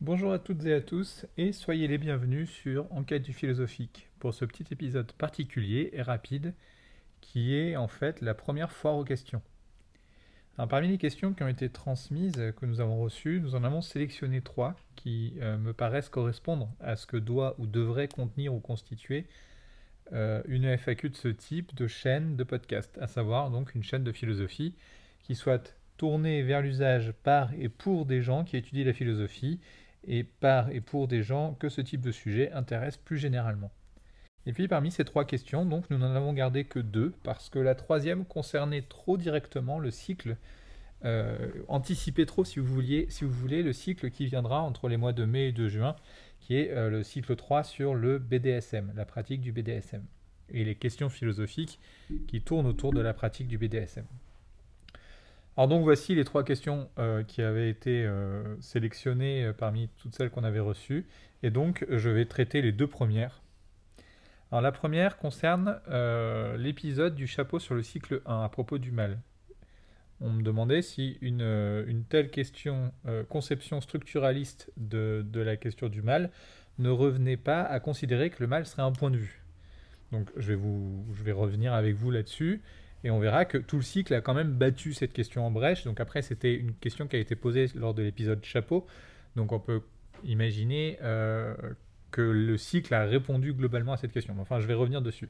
Bonjour à toutes et à tous et soyez les bienvenus sur Enquête du philosophique pour ce petit épisode particulier et rapide qui est en fait la première foire aux questions. parmi les questions qui ont été transmises, que nous avons reçues, nous en avons sélectionné trois qui euh, me paraissent correspondre à ce que doit ou devrait contenir ou constituer euh, une FAQ de ce type de chaîne de podcast, à savoir donc une chaîne de philosophie qui soit tournée vers l'usage par et pour des gens qui étudient la philosophie et par et pour des gens que ce type de sujet intéresse plus généralement. Et puis parmi ces trois questions, donc nous n'en avons gardé que deux, parce que la troisième concernait trop directement le cycle, euh, anticipé trop si vous, vouliez, si vous voulez, le cycle qui viendra entre les mois de mai et de juin, qui est euh, le cycle 3 sur le BDSM, la pratique du BDSM, et les questions philosophiques qui tournent autour de la pratique du BDSM. Alors donc voici les trois questions euh, qui avaient été euh, sélectionnées parmi toutes celles qu'on avait reçues, et donc je vais traiter les deux premières. Alors la première concerne l'épisode du chapeau sur le cycle 1 à propos du mal on me demandait si une, euh, telle question, euh, conception structuraliste de, la question du mal, ne revenait pas à considérer que le mal serait un point de vue. Donc je vais, vous, je vais revenir avec vous là-dessus, et on verra que tout le cycle a quand même battu cette question en brèche. Donc après, c'était une question qui a été posée lors de l'épisode chapeau, donc on peut imaginer euh, que le cycle a répondu globalement à cette question. Enfin, je vais revenir dessus.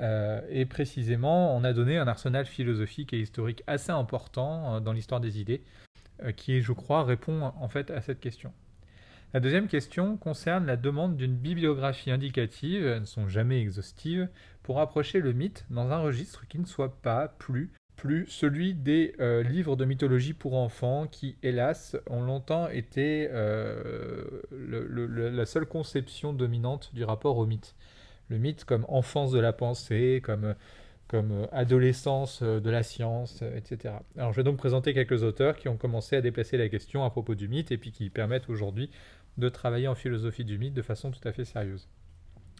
Euh, et précisément, on a donné un arsenal philosophique et historique assez important euh, dans l'histoire des idées, qui, je crois, répond en fait à cette question. La deuxième question concerne la demande d'une bibliographie indicative, elles ne sont jamais exhaustives, pour approcher le mythe dans un registre qui ne soit pas plus, celui des livres de mythologie pour enfants qui, hélas, ont longtemps été la seule conception dominante du rapport au mythe le mythe comme enfance de la pensée, comme, comme adolescence de la science, etc. Alors je vais donc présenter quelques auteurs qui ont commencé à déplacer la question à propos du mythe et puis qui permettent aujourd'hui de travailler en philosophie du mythe de façon tout à fait sérieuse.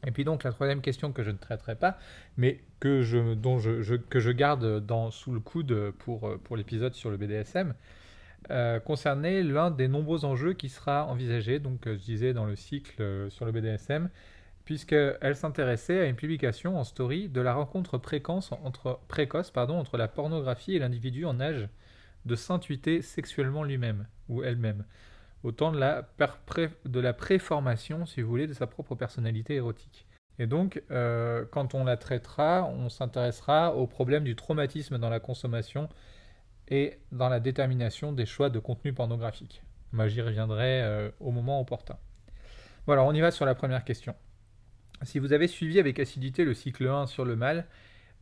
Et puis donc la troisième question que je ne traiterai pas, mais que je, dont je, que je garde dans, sous le coude pour, pour l'épisode sur le BDSM, euh, concernait l'un des nombreux enjeux qui sera envisagé, donc je disais dans le cycle sur le BDSM, puisqu'elle s'intéressait à une publication en story de la rencontre précoce, pardon, entre la pornographie et l'individu en âge de s'intuiter sexuellement lui-même ou elle-même, au temps de la, préformation, si vous voulez, de sa propre personnalité érotique. Et donc, euh, quand on la traitera, on s'intéressera au problème du traumatisme dans la consommation et dans la détermination des choix de contenu pornographique. Moi, j'y reviendrai euh, au moment opportun. Voilà, on y va sur la première question. Si vous avez suivi avec assiduité le cycle 1 sur le mal,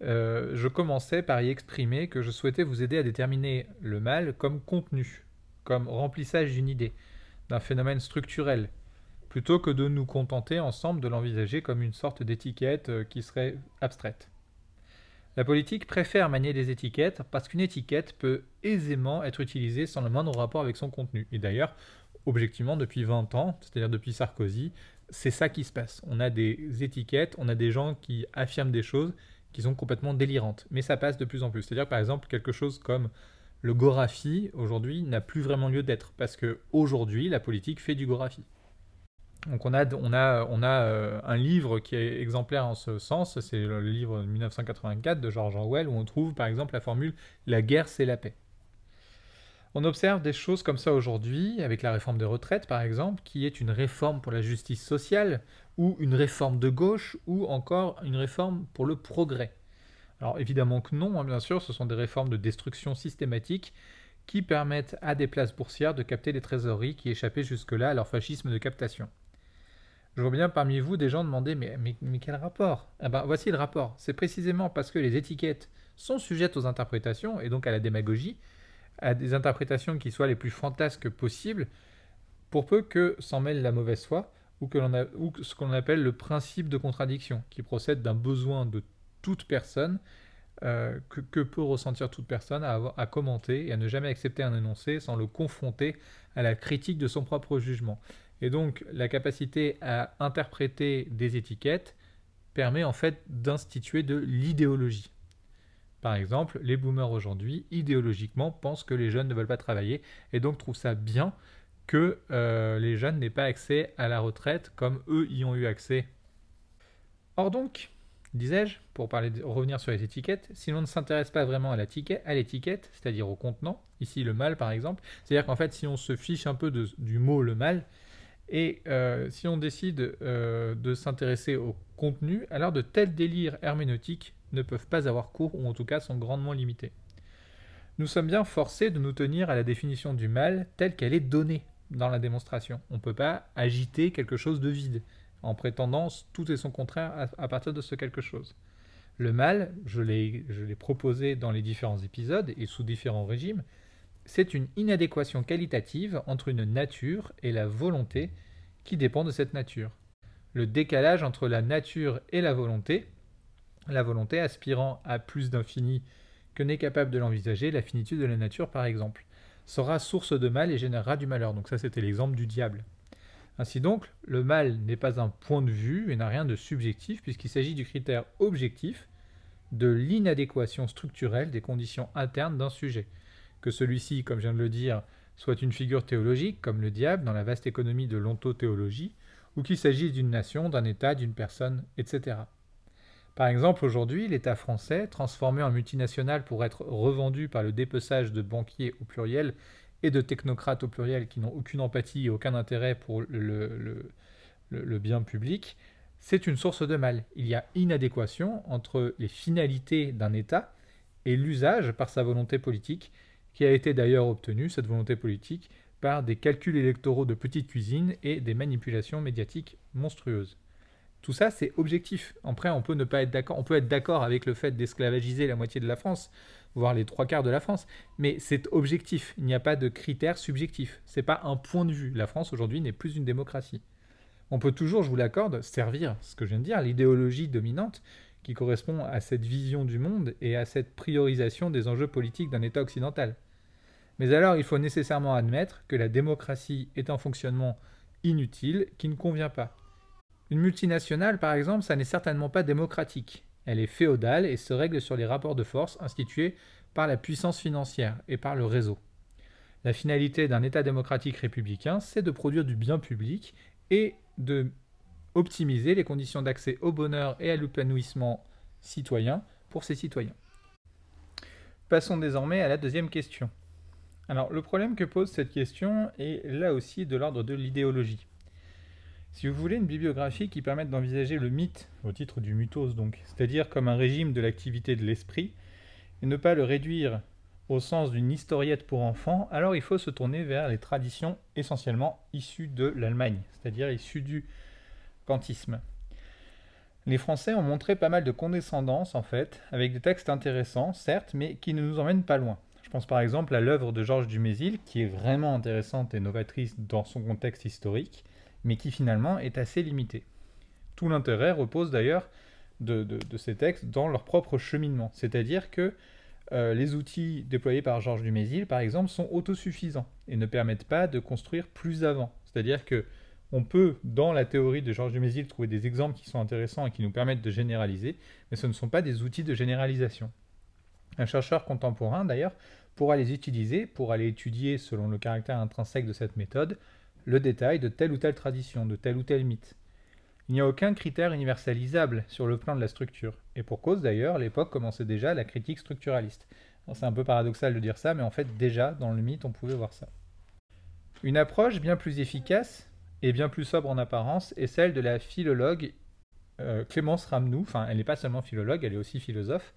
euh, je commençais par y exprimer que je souhaitais vous aider à déterminer le mal comme contenu, comme remplissage d'une idée, d'un phénomène structurel, plutôt que de nous contenter ensemble de l'envisager comme une sorte d'étiquette euh, qui serait abstraite. La politique préfère manier des étiquettes parce qu'une étiquette peut aisément être utilisée sans le moindre rapport avec son contenu. Et d'ailleurs, objectivement, depuis 20 ans, c'est-à-dire depuis Sarkozy, c'est ça qui se passe. On a des étiquettes, on a des gens qui affirment des choses qui sont complètement délirantes. Mais ça passe de plus en plus. C'est-à-dire, par exemple, quelque chose comme le Gorafi, aujourd'hui, n'a plus vraiment lieu d'être. Parce que aujourd'hui, la politique fait du Gorafi. Donc on a, on a, on a euh, un livre qui est exemplaire en ce sens, c'est le livre de 1984 de George Orwell, où on trouve par exemple la formule La guerre, c'est la paix. On observe des choses comme ça aujourd'hui, avec la réforme des retraites par exemple, qui est une réforme pour la justice sociale, ou une réforme de gauche, ou encore une réforme pour le progrès. Alors évidemment que non, hein, bien sûr, ce sont des réformes de destruction systématique qui permettent à des places boursières de capter les trésoreries qui échappaient jusque-là à leur fascisme de captation. Je vois bien parmi vous des gens demander mais, mais, quel rapport? Eh ben, Voici le rapport. C'est précisément parce que les étiquettes sont sujettes aux interprétations et donc à la démagogie à des interprétations qui soient les plus fantasques possibles, pour peu que s'en mêle la mauvaise foi, ou, que ou ce qu'on appelle le principe de contradiction, qui procède d'un besoin de toute personne, euh, que, peut ressentir toute personne à, commenter et à ne jamais accepter un énoncé sans le confronter à la critique de son propre jugement. Et donc la capacité à interpréter des étiquettes permet en fait d'instituer de l'idéologie. Par exemple, les boomers aujourd'hui, idéologiquement, pensent que les jeunes ne veulent pas travailler et donc trouvent ça bien que euh, les jeunes n'aient pas accès à la retraite comme eux y ont eu accès. Or donc, disais-je, pour revenir sur les étiquettes, si l'on ne s'intéresse pas vraiment à l'étiquette, c'est-à-dire au contenant, ici le mal par exemple, c'est-à-dire qu'en fait si on se fiche un peu du mot le mal, et euh, si on décide euh, de s'intéresser au contenu, alors de tels délires herméneutiques ne peuvent pas avoir cours, ou en tout cas sont grandement limités. Nous sommes bien forcés de nous tenir à la définition du mal telle qu'elle est donnée dans la démonstration. On ne peut pas agiter quelque chose de vide en prétendant tout et son contraire à, partir de ce quelque chose. Le mal, je l'ai proposé dans les différents épisodes et sous différents régimes, c'est une inadéquation qualitative entre une nature et la volonté qui dépend de cette nature. Le décalage entre la nature et la volonté, la volonté aspirant à plus d'infini que n'est capable de l'envisager la finitude de la nature par exemple, sera source de mal et générera du malheur. Donc ça c'était l'exemple du diable. Ainsi donc, le mal n'est pas un point de vue et n'a rien de subjectif puisqu'il s'agit du critère objectif de l'inadéquation structurelle des conditions internes d'un sujet. Que celui-ci, comme je viens de le dire, soit une figure théologique, comme le diable dans la vaste économie de l'ontothéologie, ou qu'il s'agisse d'une nation, d'un État, d'une personne, etc. Par exemple, aujourd'hui, l'État français, transformé en multinational pour être revendu par le dépeçage de banquiers au pluriel et de technocrates au pluriel qui n'ont aucune empathie et aucun intérêt pour le, bien public, c'est une source de mal. Il y a inadéquation entre les finalités d'un État et l'usage par sa volonté politique, qui a été d'ailleurs obtenue, cette volonté politique, par des calculs électoraux de petite cuisine et des manipulations médiatiques monstrueuses. Tout ça, c'est objectif. Après, on peut ne pas être d'accord. On peut être d'accord avec le fait d'esclavagiser la moitié de la France, voire les trois quarts de la France, mais c'est objectif. Il n'y a pas de critères subjectifs. C'est pas un point de vue. La France aujourd'hui n'est plus une démocratie. On peut toujours, je vous l'accorde, servir ce que je viens de dire, l'idéologie dominante qui correspond à cette vision du monde et à cette priorisation des enjeux politiques d'un État occidental. Mais alors, il faut nécessairement admettre que la démocratie est un fonctionnement inutile qui ne convient pas. Une multinationale, par exemple, ça n'est certainement pas démocratique. Elle est féodale et se règle sur les rapports de force institués par la puissance financière et par le réseau. La finalité d'un État démocratique républicain, c'est de produire du bien public et de optimiser les conditions d'accès au bonheur et à l'épanouissement citoyen pour ses citoyens. Passons désormais à la deuxième question. Alors le problème que pose cette question est là aussi de l'ordre de l'idéologie. Si vous voulez une bibliographie qui permette d'envisager le mythe, au titre du mythos donc, c'est-à-dire comme un régime de l'activité de l'esprit, et ne pas le réduire au sens d'une historiette pour enfants, alors il faut se tourner vers les traditions essentiellement issues de l'Allemagne, c'est-à-dire issues du kantisme. Les Français ont montré pas mal de condescendance en fait, avec des textes intéressants, certes, mais qui ne nous emmènent pas loin. Je pense par exemple à l'œuvre de Georges Dumézil, qui est vraiment intéressante et novatrice dans son contexte historique, mais qui finalement est assez limité. Tout l'intérêt repose d'ailleurs de, ces textes dans leur propre cheminement, c'est-à-dire que euh, les outils déployés par Georges Dumézil, par exemple, sont autosuffisants et ne permettent pas de construire plus avant. C'est-à-dire que on peut, dans la théorie de Georges Dumézil, trouver des exemples qui sont intéressants et qui nous permettent de généraliser, mais ce ne sont pas des outils de généralisation. Un chercheur contemporain, d'ailleurs, pourra les utiliser pour aller étudier, selon le caractère intrinsèque de cette méthode, le détail de telle ou telle tradition, de tel ou tel mythe. Il n'y a aucun critère universalisable sur le plan de la structure. Et pour cause d'ailleurs, l'époque commençait déjà la critique structuraliste. C'est un peu paradoxal de dire ça, mais en fait déjà, dans le mythe, on pouvait voir ça. Une approche bien plus efficace et bien plus sobre en apparence est celle de la philologue euh, Clémence Ramnou. Enfin, elle n'est pas seulement philologue, elle est aussi philosophe.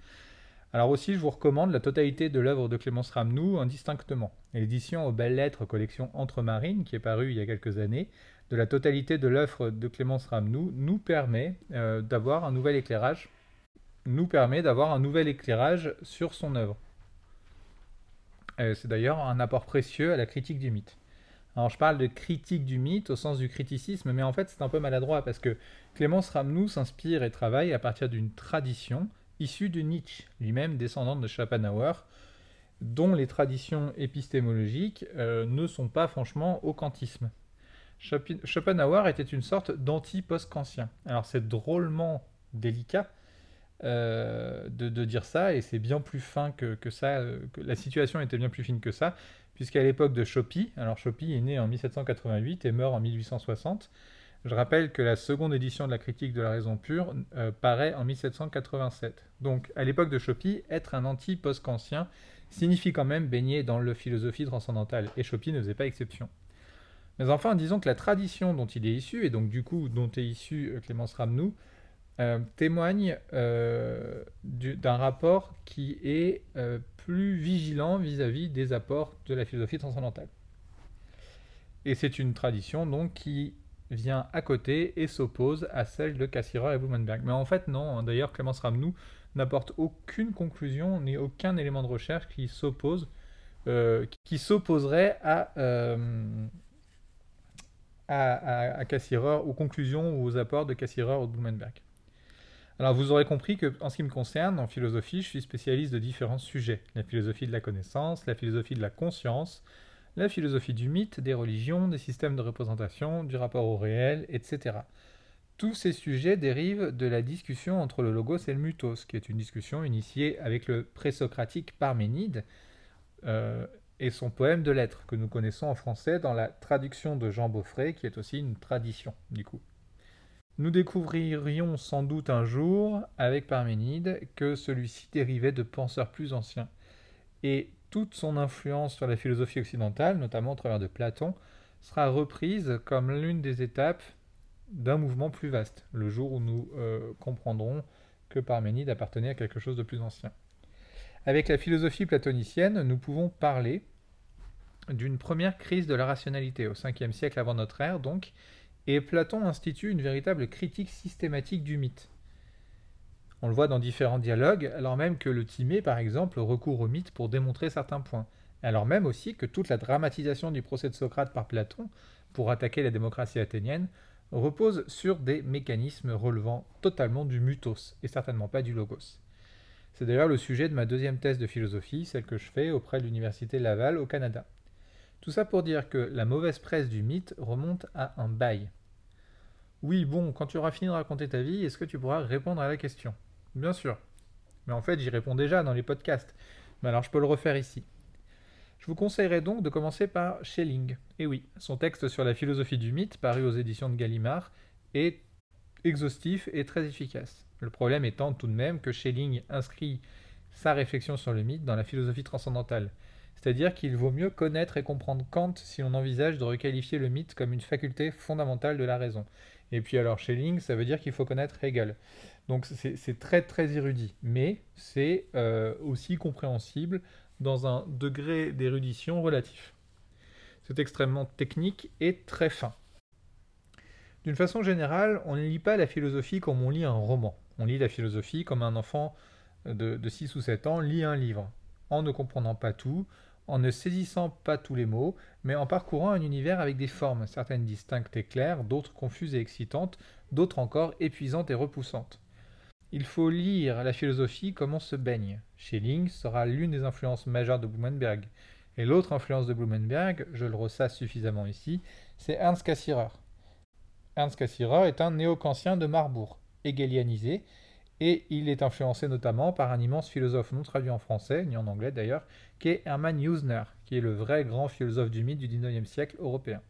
Alors aussi, je vous recommande la totalité de l'œuvre de Clémence Ramnou indistinctement. L'édition aux belles lettres collection Entre Marines, qui est parue il y a quelques années, de la totalité de l'œuvre de Clémence Ramnou, nous permet euh, d'avoir un nouvel éclairage, nous permet d'avoir un nouvel éclairage sur son œuvre. Euh, c'est d'ailleurs un apport précieux à la critique du mythe. Alors je parle de critique du mythe au sens du criticisme, mais en fait c'est un peu maladroit parce que Clémence Ramnou s'inspire et travaille à partir d'une tradition issu de Nietzsche, lui-même descendant de Schopenhauer, dont les traditions épistémologiques euh, ne sont pas franchement au kantisme. Schopenhauer était une sorte d'anti-post-kantien. Alors c'est drôlement délicat euh, de, dire ça, et c'est bien plus fin que, ça, euh, que la situation était bien plus fine que ça, puisqu'à l'époque de Choppy, alors Choppy est né en 1788 et meurt en 1860, je rappelle que la seconde édition de la critique de la raison pure euh, paraît en 1787. Donc à l'époque de Choppy, être un anti-post-kantien signifie quand même baigner dans la philosophie transcendantale, et Choppy ne faisait pas exception. Mais enfin, disons que la tradition dont il est issu, et donc du coup dont est issu euh, Clémence Ramnou, euh, témoigne d'un rapport qui est plus vigilant vis-à-vis des apports de la philosophie transcendantale. Et c'est une tradition donc qui vient à côté et s'oppose à celle de Cassirer et Blumenberg. Mais en fait, non. D'ailleurs, Clémence Ramnou n'apporte aucune conclusion ni aucun élément de recherche qui s'oppose, euh, qui s'opposerait à, euh, à, aux conclusions ou aux apports de Cassirer ou de Blumenberg. Alors vous aurez compris que en ce qui me concerne, en philosophie, je suis spécialiste de différents sujets. La philosophie de la connaissance, la philosophie de la conscience, la philosophie du mythe, des religions, des systèmes de représentation, du rapport au réel, etc. Tous ces sujets dérivent de la discussion entre le logos et le mutos, qui est une discussion initiée avec le présocratique Parménide euh, et son poème de lettres, que nous connaissons en français dans la traduction de Jean Beaufray, qui est aussi une tradition, du coup. Nous découvririons sans doute un jour, avec Parménide, que celui-ci dérivait de penseurs plus anciens. Et toute son influence sur la philosophie occidentale, notamment au travers de Platon, sera reprise comme l'une des étapes d'un mouvement plus vaste, le jour où nous euh, comprendrons que Parménide appartenait à quelque chose de plus ancien. Avec la philosophie platonicienne, nous pouvons parler d'une première crise de la rationalité au 5e siècle avant notre ère, donc, et Platon institue une véritable critique systématique du mythe. On le voit dans différents dialogues, alors même que le Timée, par exemple, recourt au mythe pour démontrer certains points. Alors même aussi que toute la dramatisation du procès de Socrate par Platon, pour attaquer la démocratie athénienne, repose sur des mécanismes relevant totalement du mutos, et certainement pas du logos. C'est d'ailleurs le sujet de ma deuxième thèse de philosophie, celle que je fais auprès de l'Université Laval au Canada. Tout ça pour dire que la mauvaise presse du mythe remonte à un bail. Oui, bon, quand tu auras fini de raconter ta vie, est-ce que tu pourras répondre à la question? Bien sûr. Mais en fait, j'y réponds déjà dans les podcasts. Mais alors, je peux le refaire ici. Je vous conseillerais donc de commencer par Schelling. Et oui, son texte sur la philosophie du mythe, paru aux éditions de Gallimard, est exhaustif et très efficace. Le problème étant tout de même que Schelling inscrit sa réflexion sur le mythe dans la philosophie transcendantale. C'est-à-dire qu'il vaut mieux connaître et comprendre Kant si l'on envisage de requalifier le mythe comme une faculté fondamentale de la raison. Et puis alors Schelling, ça veut dire qu'il faut connaître Hegel. Donc c'est très très érudit, mais c'est euh, aussi compréhensible dans un degré d'érudition relatif. C'est extrêmement technique et très fin. D'une façon générale, on ne lit pas la philosophie comme on lit un roman. On lit la philosophie comme un enfant de, de 6 ou 7 ans lit un livre, en ne comprenant pas tout, en ne saisissant pas tous les mots, mais en parcourant un univers avec des formes, certaines distinctes et claires, d'autres confuses et excitantes, d'autres encore épuisantes et repoussantes. Il faut lire la philosophie comme on se baigne. Schelling sera l'une des influences majeures de Blumenberg. Et l'autre influence de Blumenberg, je le ressasse suffisamment ici, c'est Ernst Cassirer. Ernst Cassirer est un néo-kantien de Marbourg, hegelianisé, et il est influencé notamment par un immense philosophe non traduit en français, ni en anglais d'ailleurs, qui est Hermann Usner, qui est le vrai grand philosophe du mythe du XIXe siècle européen.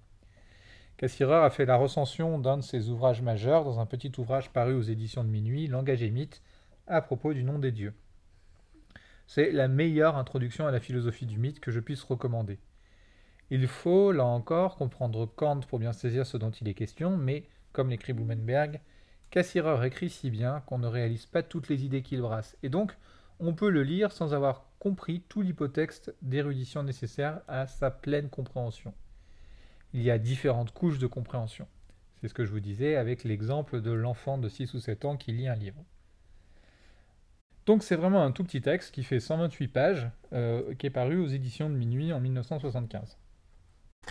Cassirer a fait la recension d'un de ses ouvrages majeurs dans un petit ouvrage paru aux éditions de Minuit, Langage et mythe, à propos du nom des dieux. C'est la meilleure introduction à la philosophie du mythe que je puisse recommander. Il faut, là encore, comprendre Kant pour bien saisir ce dont il est question, mais, comme l'écrit Blumenberg, Cassirer écrit si bien qu'on ne réalise pas toutes les idées qu'il brasse, et donc on peut le lire sans avoir compris tout l'hypotexte d'érudition nécessaire à sa pleine compréhension il y a différentes couches de compréhension. C'est ce que je vous disais avec l'exemple de l'enfant de 6 ou 7 ans qui lit un livre. Donc c'est vraiment un tout petit texte qui fait 128 pages, euh, qui est paru aux éditions de Minuit en 1975.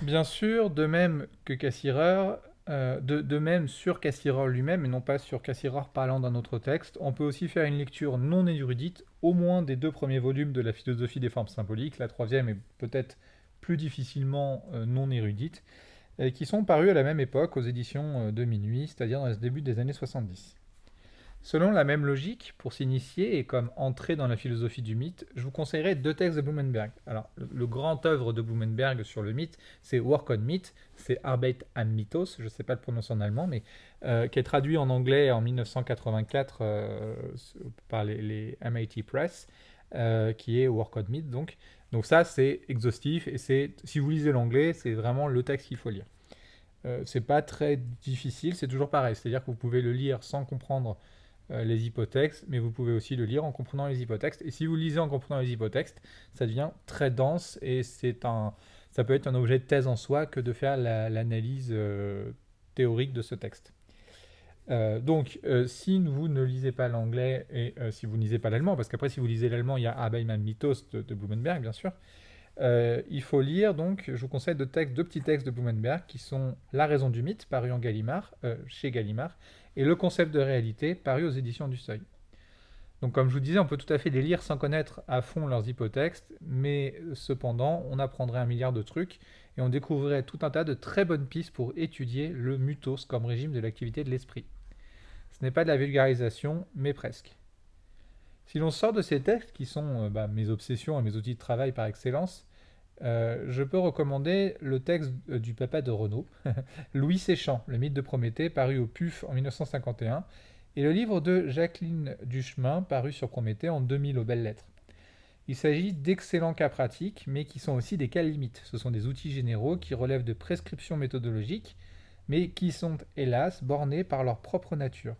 Bien sûr, de même que Cassirer, euh, de, même sur Cassirer lui-même, et non pas sur Cassirer parlant d'un autre texte, on peut aussi faire une lecture non érudite, au moins des deux premiers volumes de la philosophie des formes symboliques, la troisième est peut-être plus difficilement euh, non érudites, qui sont parues à la même époque aux éditions euh, de Minuit, c'est-à-dire dans le début des années 70. Selon la même logique, pour s'initier et comme entrer dans la philosophie du mythe, je vous conseillerais deux textes de Blumenberg. Alors, le, grand œuvre de Blumenberg sur le mythe, c'est Work on Myth, c'est Arbeit am Mythos, je ne sais pas le prononcer en allemand, mais euh, qui est traduit en anglais en 1984 euh, par les, MIT Press, euh, qui est Work on Myth, donc. Donc ça, c'est exhaustif, et c'est, si vous lisez l'anglais, c'est vraiment le texte qu'il faut lire. c'est pas très difficile, c'est toujours pareil, c'est-à-dire que vous pouvez le lire sans comprendre les hypotextes, mais vous pouvez aussi le lire en comprenant les hypotextes. Et si vous lisez en comprenant les hypotextes, ça devient très dense et c'est un, ça peut être un objet de thèse en soi que de faire l'analyse euh, théorique de ce texte. Euh, donc, si vous ne lisez pas l'anglais et si vous ne lisez pas l'allemand, parce qu'après, si vous lisez l'allemand, il y a Abeimann Mythos de, Blumenberg, bien sûr. il faut lire, donc, je vous conseille deux, deux petits textes de Blumenberg qui sont La raison du mythe, paru en Gallimard, chez Gallimard, et Le concept de réalité, paru aux éditions du Seuil. Donc comme je vous disais, on peut tout à fait les lire sans connaître à fond leurs hypotextes, mais cependant, on apprendrait un milliard de trucs et on découvrirait tout un tas de très bonnes pistes pour étudier le mutos comme régime de l'activité de l'esprit. Ce n'est pas de la vulgarisation, mais presque. Si l'on sort de ces textes, qui sont euh, bah, mes obsessions et mes outils de travail par excellence, euh, je peux recommander le texte euh, du papa de Renaud, Louis Séchant, Le mythe de Prométhée, paru au PUF en 1951, et le livre de Jacqueline Duchemin, paru sur Prométhée en 2000 aux Belles Lettres. Il s'agit d'excellents cas pratiques, mais qui sont aussi des cas limites. Ce sont des outils généraux qui relèvent de prescriptions méthodologiques, mais qui sont hélas bornés par leur propre nature.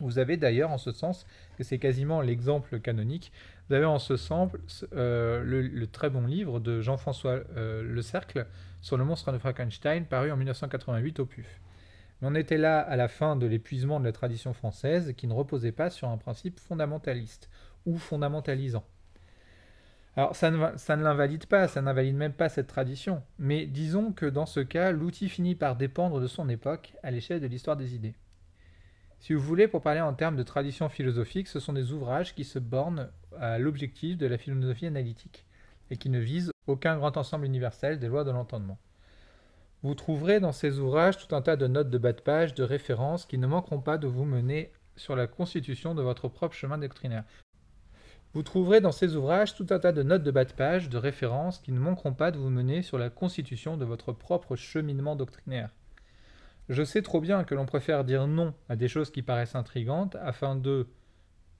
Vous avez d'ailleurs en ce sens, et c'est quasiment l'exemple canonique, vous avez en ce sens euh, le, très bon livre de Jean-François euh, Le Cercle sur le monstre de Frankenstein, paru en 1988 au PUF. Mais on était là à la fin de l'épuisement de la tradition française qui ne reposait pas sur un principe fondamentaliste ou fondamentalisant. Alors ça ne, ça ne l'invalide pas, ça n'invalide même pas cette tradition, mais disons que dans ce cas, l'outil finit par dépendre de son époque à l'échelle de l'histoire des idées. Si vous voulez, pour parler en termes de tradition philosophique, ce sont des ouvrages qui se bornent à l'objectif de la philosophie analytique et qui ne visent aucun grand ensemble universel des lois de l'entendement. Vous trouverez dans ces ouvrages tout un tas de notes de bas de page, de références qui ne manqueront pas de vous mener sur la constitution de votre propre chemin doctrinaire. Vous trouverez dans ces ouvrages tout un tas de notes de bas de page, de références qui ne manqueront pas de vous mener sur la constitution de votre propre cheminement doctrinaire. Je sais trop bien que l'on préfère dire non à des choses qui paraissent intrigantes afin de,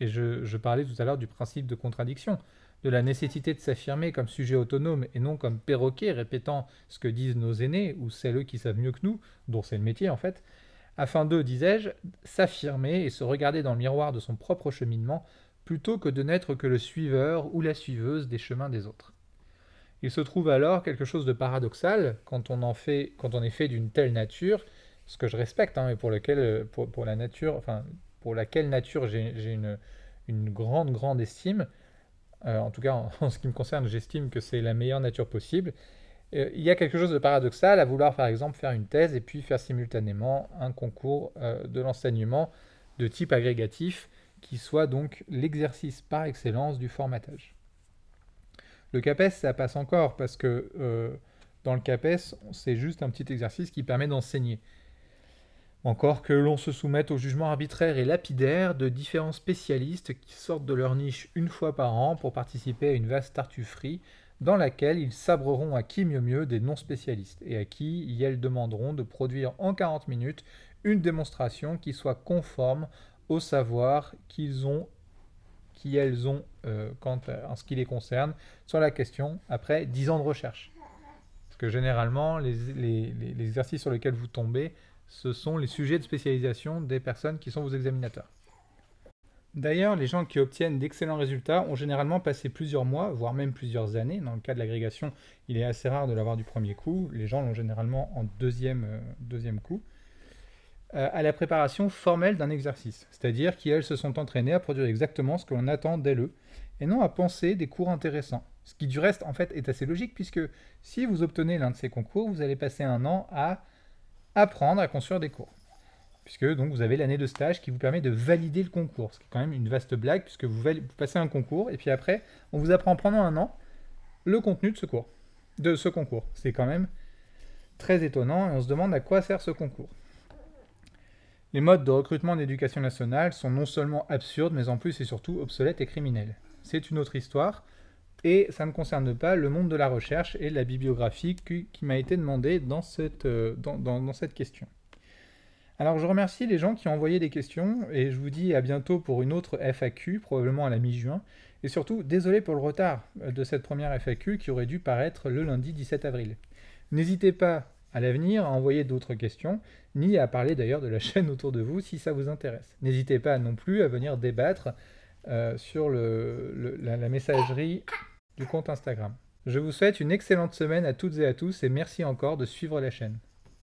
et je, parlais tout à l'heure du principe de contradiction, de la nécessité de s'affirmer comme sujet autonome et non comme perroquet répétant ce que disent nos aînés ou celles qui savent mieux que nous, dont c'est le métier en fait, afin de, disais-je, s'affirmer et se regarder dans le miroir de son propre cheminement plutôt que de n'être que le suiveur ou la suiveuse des chemins des autres. Il se trouve alors quelque chose de paradoxal quand on en fait, quand on est fait d'une telle nature ce que je respecte, hein, et pour lequel, euh, pour, la nature, enfin, pour laquelle nature j'ai une, une, grande, grande estime. Euh, en tout cas, en, ce qui me concerne, j'estime que c'est la meilleure nature possible. Euh, il y a quelque chose de paradoxal à vouloir, par exemple, faire une thèse et puis faire simultanément un concours de l'enseignement de type agrégatif qui soit donc l'exercice par excellence du formatage. Le CAPES, ça passe encore parce que dans le CAPES, c'est juste un petit exercice qui permet d'enseigner. Encore que l'on se soumette au jugement arbitraire et lapidaire de différents spécialistes qui sortent de leur niche une fois par an pour participer à une vaste tartufferie dans laquelle ils sabreront à qui mieux mieux des non-spécialistes et à qui elles demanderont de produire en 40 minutes une démonstration qui soit conforme au savoir qu'ils ont qu'elles ont euh, en ce qui les concerne sur la question après 10 ans de recherche. Parce que généralement, les exercices sur lesquels vous tombez ce sont les sujets de spécialisation des personnes qui sont vos examinateurs. D'ailleurs, les gens qui obtiennent d'excellents résultats ont généralement passé plusieurs mois, voire même plusieurs années. Dans le cas de l'agrégation, il est assez rare de l'avoir du premier coup. Les gens l'ont généralement en deuxième, euh, coup. Euh, à la préparation formelle d'un exercice. C'est-à-dire qu'elles se sont entraînées à produire exactement ce que l'on attend d'elles, et non à penser des cours intéressants. Ce qui du reste, en fait, est assez logique, puisque si vous obtenez l'un de ces concours, vous allez passer un an à apprendre à construire des cours. Puisque donc vous avez l'année de stage qui vous permet de valider le concours. Ce qui est quand même une vaste blague, puisque vous, passez un concours, et puis après, on vous apprend pendant un an le contenu de ce cours. De ce concours. C'est quand même très étonnant, et on se demande à quoi sert ce concours. Les modes de recrutement en éducation nationale sont non seulement absurdes, mais en plus et surtout obsolètes et criminels. C'est une autre histoire, et ça ne concerne pas le monde de la recherche et la bibliographie qui, m'a été demandée dans cette, euh, dans cette question. Alors je remercie les gens qui ont envoyé des questions, et je vous dis à bientôt pour une autre FAQ, probablement à la mi-juin, et surtout, désolé pour le retard de cette première FAQ qui aurait dû paraître le lundi 17 avril. N'hésitez pas à l'avenir à envoyer d'autres questions, ni à parler d'ailleurs de la chaîne autour de vous si ça vous intéresse. N'hésitez pas non plus à venir débattre euh, sur la, messagerie du compte Instagram. Je vous souhaite une excellente semaine à toutes et à tous et merci encore de suivre la chaîne.